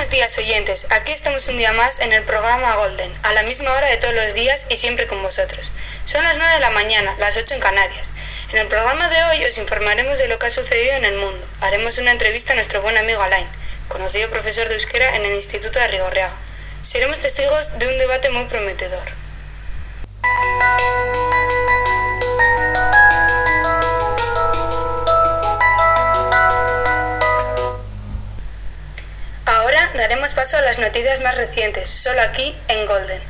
Buenos días oyentes, aquí estamos un día más en el programa Golden, a la misma hora de todos los días y siempre con vosotros. Son las 9 de la mañana, las 8 en Canarias. En el programa de hoy os informaremos de lo que ha sucedido en el mundo. Haremos una entrevista a nuestro buen amigo Alain, conocido profesor de euskera en el Instituto de Rigorreaga. Seremos testigos de un debate muy prometedor. Daremos paso a las noticias más recientes, solo aquí en Golden.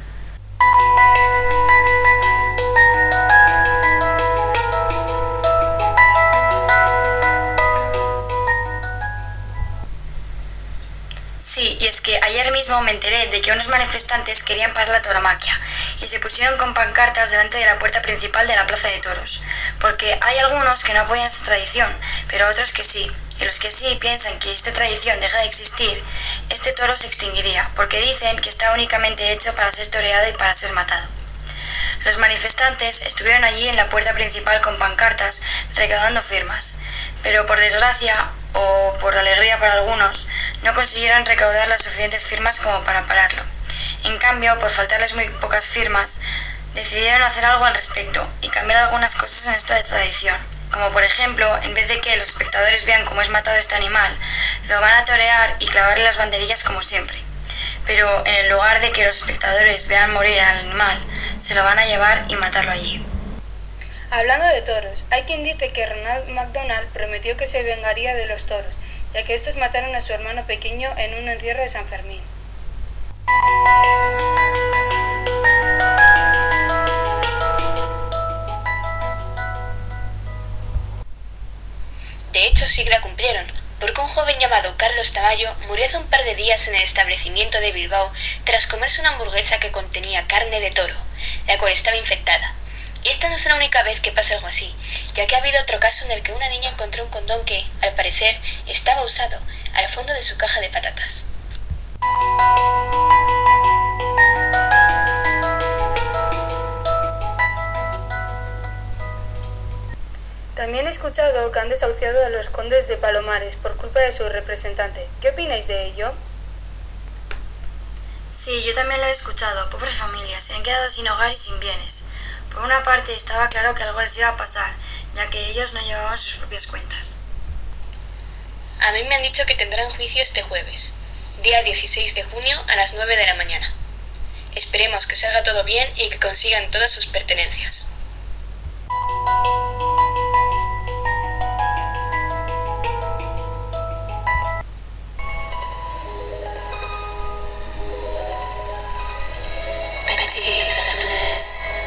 Sí, y es que ayer mismo me enteré de que unos manifestantes querían parar la tauromaquia y se pusieron con pancartas delante de la puerta principal de la Plaza de Toros, porque hay algunos que no apoyan esta tradición, pero otros que sí, y los que sí piensan que esta tradición de se extinguiría, porque dicen que está únicamente hecho para ser toreado y para ser matado. Los manifestantes estuvieron allí en la puerta principal con pancartas recaudando firmas, pero por desgracia, o por alegría para algunos, no consiguieron recaudar las suficientes firmas como para pararlo. En cambio, por faltarles muy pocas firmas, decidieron hacer algo al respecto y cambiar algunas cosas en esta tradición. Como por ejemplo, en vez de que los espectadores vean cómo es matado este animal, lo van a torear y clavarle las banderillas como siempre. Pero en lugar de que los espectadores vean morir al animal, se lo van a llevar y matarlo allí. Hablando de toros, hay quien dice que Ronald McDonald prometió que se vengaría de los toros, ya que estos mataron a su hermano pequeño en un encierro de San Fermín. De hecho, sí cumplieron, porque un joven llamado Carlos Tamayo murió hace un par de días en el establecimiento de Bilbao tras comerse una hamburguesa que contenía carne de toro, la cual estaba infectada. Y esta no es la única vez que pasa algo así, ya que ha habido otro caso en el que una niña encontró un condón que, al parecer, estaba usado al fondo de su caja de patatas. También he escuchado que han desahuciado a los condes de Palomares por culpa de su representante. ¿Qué opináis de ello? Sí, yo también lo he escuchado. Pobres familias, se han quedado sin hogar y sin bienes. Por una parte estaba claro que algo les iba a pasar, ya que ellos no llevaban sus propias cuentas. A mí me han dicho que tendrán juicio este jueves, día 16 de junio a las 9 de la mañana. Esperemos que salga todo bien y que consigan todas sus pertenencias. Yes.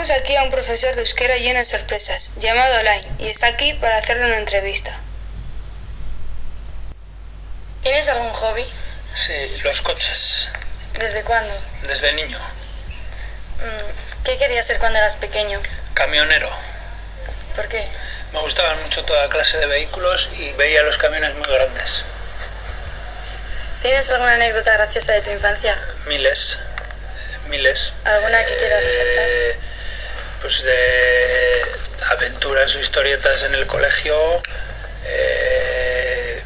Tenemos aquí a un profesor de euskera lleno de sorpresas, llamado Alain, y está aquí para hacerle una entrevista. ¿Tienes algún hobby? Sí, los coches. ¿Desde cuándo? Desde niño. Mm, ¿Qué querías ser cuando eras pequeño? Camionero. ¿Por qué? Me gustaban mucho toda clase de vehículos y veía los camiones muy grandes. ¿Tienes alguna anécdota graciosa de tu infancia? Miles. Miles. ¿Alguna que quieras resaltar? Eh, pues de aventuras o historietas en el colegio. eh,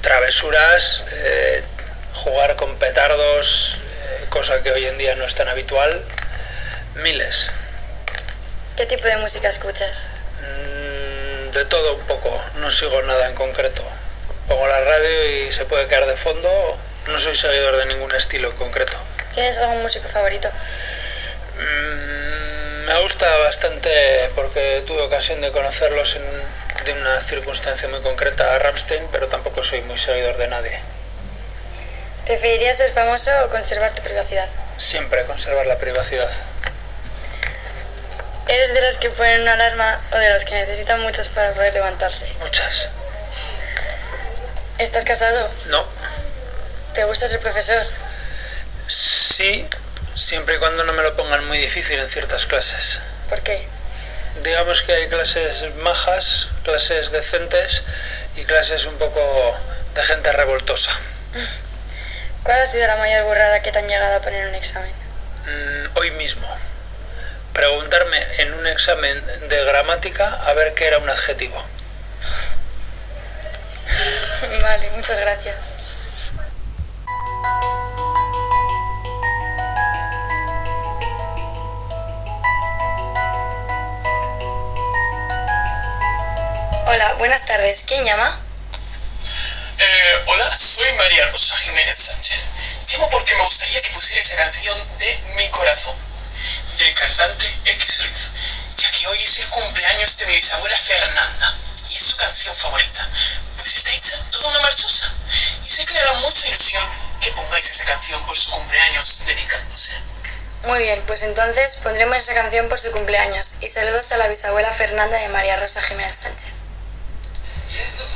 travesuras, eh, jugar con petardos, eh, cosa que hoy en día no es tan habitual, miles. ¿Qué tipo de música escuchas? Mm, de todo un poco, no sigo nada en concreto. Pongo la radio y se puede quedar de fondo, no soy seguidor de ningún estilo en concreto. ¿Tienes algún músico favorito? Mm, me gusta bastante porque tuve ocasión de conocerlos en de una circunstancia muy concreta a Ramstein, pero tampoco soy muy seguidor de nadie. ¿Preferirías ser famoso o conservar tu privacidad? Siempre conservar la privacidad. ¿Eres de los que ponen una alarma o de los que necesitan muchas para poder levantarse? Muchas. ¿Estás casado? No. ¿Te gusta ser profesor? Sí, siempre y cuando no me lo pongan muy difícil en ciertas clases. ¿Por qué? Digamos que hay clases majas, clases decentes y clases un poco de gente revoltosa. ¿Cuál ha sido la mayor burrada que te han llegado a poner en un examen? Mm, hoy mismo. Preguntarme en un examen de gramática a ver qué era un adjetivo. vale, muchas gracias. Buenas tardes. ¿Quién llama? Eh, hola, soy María Rosa Jiménez Sánchez. Llamo porque me gustaría que pusiera esa canción de Mi Corazón, del cantante X Ruiz, ya que hoy es el cumpleaños de mi bisabuela Fernanda y es su canción favorita, pues está hecha toda una marchosa y sé que le hará mucha ilusión que pongáis esa canción por su cumpleaños dedicándose. Muy bien, pues entonces pondremos esa canción por su cumpleaños y saludos a la bisabuela Fernanda de María Rosa Jiménez Sánchez. This is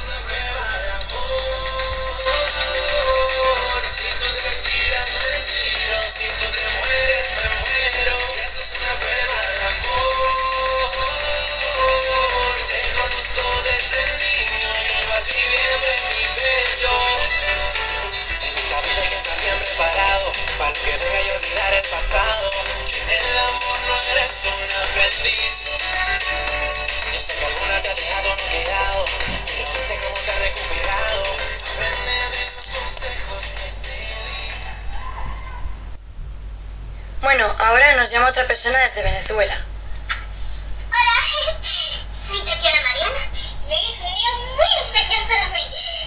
Bueno, ahora nos llama otra persona desde Venezuela. Hola, soy Tatiana Mariana y hoy es un día muy especial para mí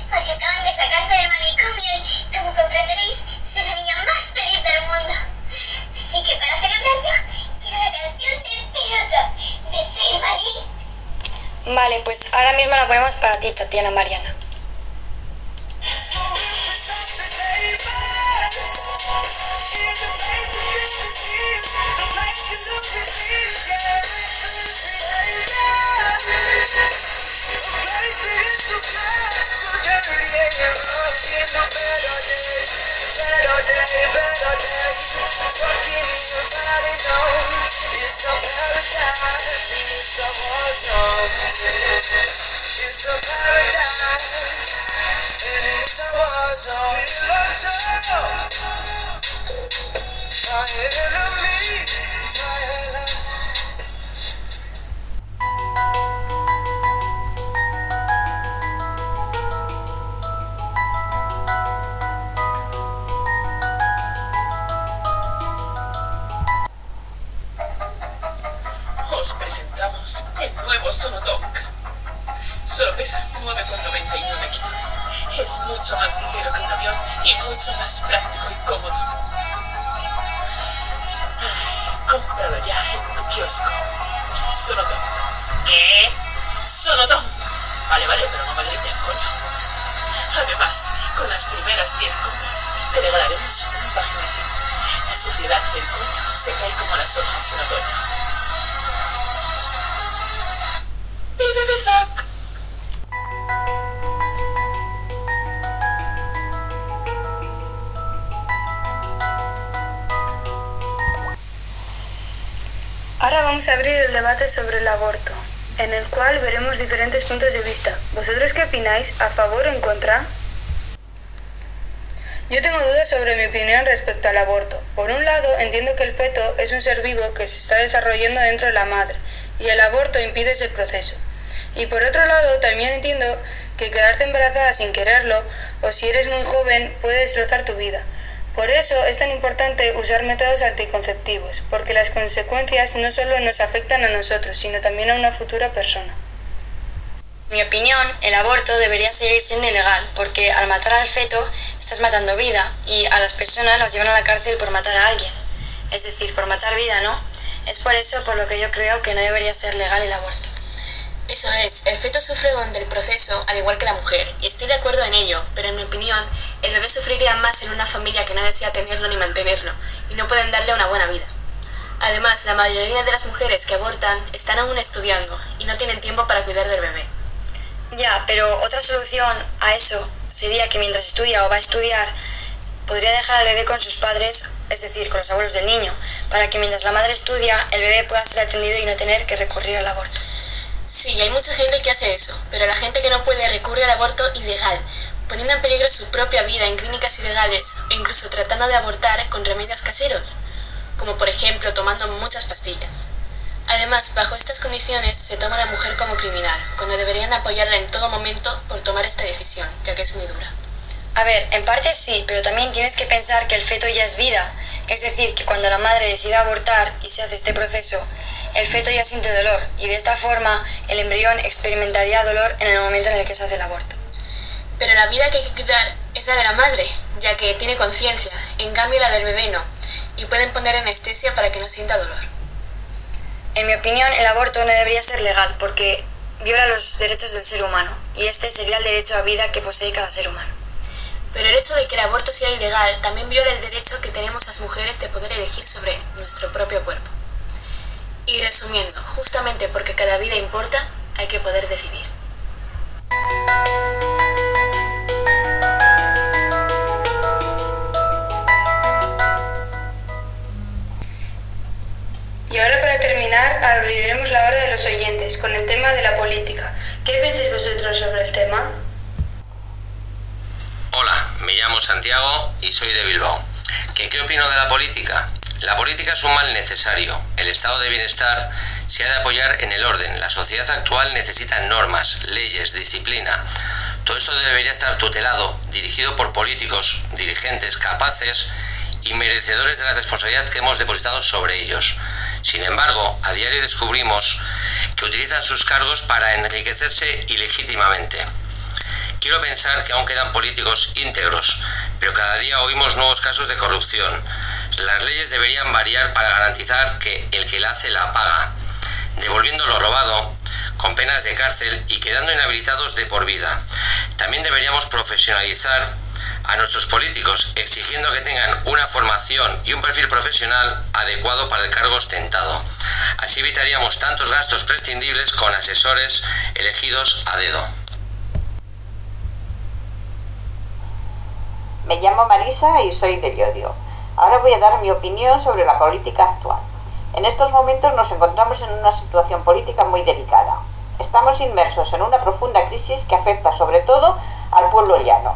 porque acaban de sacarme del manicomio y, como comprenderéis, soy la niña más feliz del mundo. Así que para celebrarlo, quiero la canción de Piloto de Saint Marie. Vale, pues ahora mismo la ponemos para ti, Tatiana Mariana. Cómpralo ya en tu kiosco. Sonotonk. ¿Qué? Sonotonk. Vale, vale, pero no me grites, coño. Además, con las primeras 10 compras, te regalaremos un magnesio. La suciedad del coño se cae como las hojas en otoño. Ahora vamos a abrir el debate sobre el aborto, en el cual veremos diferentes puntos de vista. ¿Vosotros qué opináis? ¿A favor o en contra? Yo tengo dudas sobre mi opinión respecto al aborto. Por un lado, entiendo que el feto es un ser vivo que se está desarrollando dentro de la madre y el aborto impide ese proceso. Y por otro lado, también entiendo que quedarte embarazada sin quererlo o si eres muy joven puede destrozar tu vida. Por eso es tan importante usar métodos anticonceptivos, porque las consecuencias no solo nos afectan a nosotros, sino también a una futura persona. En mi opinión, el aborto debería seguir siendo ilegal, porque al matar al feto estás matando vida y a las personas las llevan a la cárcel por matar a alguien. Es decir, por matar vida, ¿no? Es por eso por lo que yo creo que no debería ser legal el aborto. Eso es, el feto sufre durante el proceso al igual que la mujer, y estoy de acuerdo en ello, pero en mi opinión, el bebé sufriría más en una familia que no desea tenerlo ni mantenerlo, y no pueden darle una buena vida. Además, la mayoría de las mujeres que abortan están aún estudiando y no tienen tiempo para cuidar del bebé. Ya, pero otra solución a eso sería que mientras estudia o va a estudiar, podría dejar al bebé con sus padres, es decir, con los abuelos del niño, para que mientras la madre estudia, el bebé pueda ser atendido y no tener que recurrir al aborto. Sí, hay mucha gente que hace eso, pero la gente que no puede recurre al aborto ilegal, poniendo en peligro su propia vida en clínicas ilegales e incluso tratando de abortar con remedios caseros, como por ejemplo tomando muchas pastillas. Además, bajo estas condiciones se toma a la mujer como criminal, cuando deberían apoyarla en todo momento por tomar esta decisión, ya que es muy dura. A ver, en parte sí, pero también tienes que pensar que el feto ya es vida. Es decir, que cuando la madre decide abortar y se hace este proceso, el feto ya siente dolor y de esta forma el embrión experimentaría dolor en el momento en el que se hace el aborto. Pero la vida que hay que cuidar es la de la madre, ya que tiene conciencia, en cambio la del bebé no, y pueden poner anestesia para que no sienta dolor. En mi opinión, el aborto no debería ser legal porque viola los derechos del ser humano y este sería el derecho a vida que posee cada ser humano. Pero el hecho de que el aborto sea ilegal también viola el derecho que tenemos las mujeres de poder elegir sobre nuestro propio cuerpo. Y resumiendo, justamente porque cada vida importa, hay que poder decidir. Y ahora para terminar abriremos la hora de los oyentes con el tema de la política. ¿Qué pensáis vosotros sobre el tema? Hola, me llamo Santiago y soy de Bilbao. ¿Qué, ¿Qué opino de la política? La política es un mal necesario. El estado de bienestar se ha de apoyar en el orden. La sociedad actual necesita normas, leyes, disciplina. Todo esto debería estar tutelado, dirigido por políticos, dirigentes capaces y merecedores de la responsabilidad que hemos depositado sobre ellos. Sin embargo, a diario descubrimos que utilizan sus cargos para enriquecerse ilegítimamente. Quiero pensar que aún quedan políticos íntegros, pero cada día oímos nuevos casos de corrupción. Las leyes deberían variar para garantizar que el que la hace la paga, devolviendo lo robado con penas de cárcel y quedando inhabilitados de por vida. También deberíamos profesionalizar a nuestros políticos, exigiendo que tengan una formación y un perfil profesional adecuado para el cargo ostentado. Así evitaríamos tantos gastos prescindibles con asesores elegidos a dedo. Me llamo Marisa y soy de Llodio. Ahora voy a dar mi opinión sobre la política actual. En estos momentos nos encontramos en una situación política muy delicada. Estamos inmersos en una profunda crisis que afecta sobre todo al pueblo llano.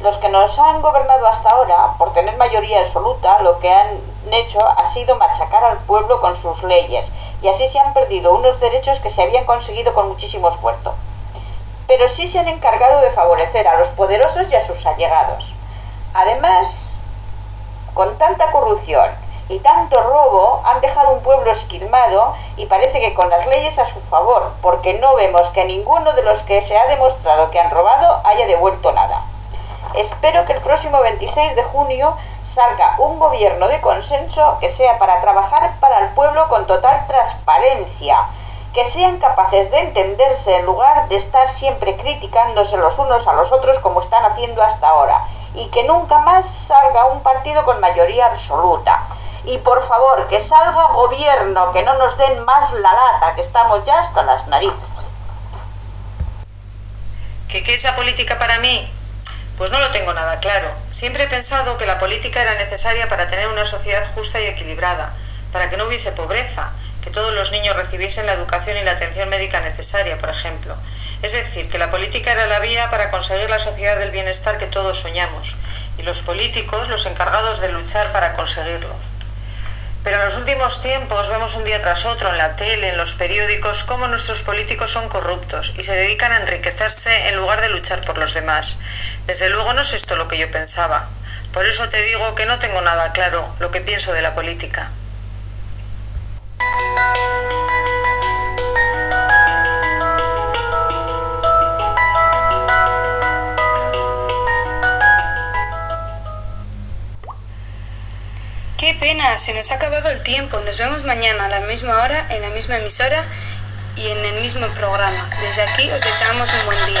Los que nos han gobernado hasta ahora, por tener mayoría absoluta, lo que han hecho ha sido machacar al pueblo con sus leyes y así se han perdido unos derechos que se habían conseguido con muchísimo esfuerzo. Pero sí se han encargado de favorecer a los poderosos y a sus allegados. Además, con tanta corrupción y tanto robo han dejado un pueblo esquilmado y parece que con las leyes a su favor, porque no vemos que ninguno de los que se ha demostrado que han robado haya devuelto nada. Espero que el próximo 26 de junio salga un gobierno de consenso que sea para trabajar para el pueblo con total transparencia, que sean capaces de entenderse en lugar de estar siempre criticándose los unos a los otros como están haciendo hasta ahora, y que nunca más salga un partido con mayoría absoluta. Y por favor, que salga gobierno, que no nos den más la lata, que estamos ya hasta las narices. ¿Qué, es la política para mí? Pues no lo tengo nada claro. Siempre he pensado que la política era necesaria para tener una sociedad justa y equilibrada, para que no hubiese pobreza, que todos los niños recibiesen la educación y la atención médica necesaria, por ejemplo. Es decir, que la política era la vía para conseguir la sociedad del bienestar que todos soñamos, y los políticos los encargados de luchar para conseguirlo. Pero en los últimos tiempos vemos un día tras otro en la tele, en los periódicos, cómo nuestros políticos son corruptos y se dedican a enriquecerse en lugar de luchar por los demás. Desde luego no es esto lo que yo pensaba. Por eso te digo que no tengo nada claro lo que pienso de la política. Qué pena, se nos ha acabado el tiempo. Nos vemos mañana a la misma hora, en la misma emisora y en el mismo programa. Desde aquí os deseamos un buen día.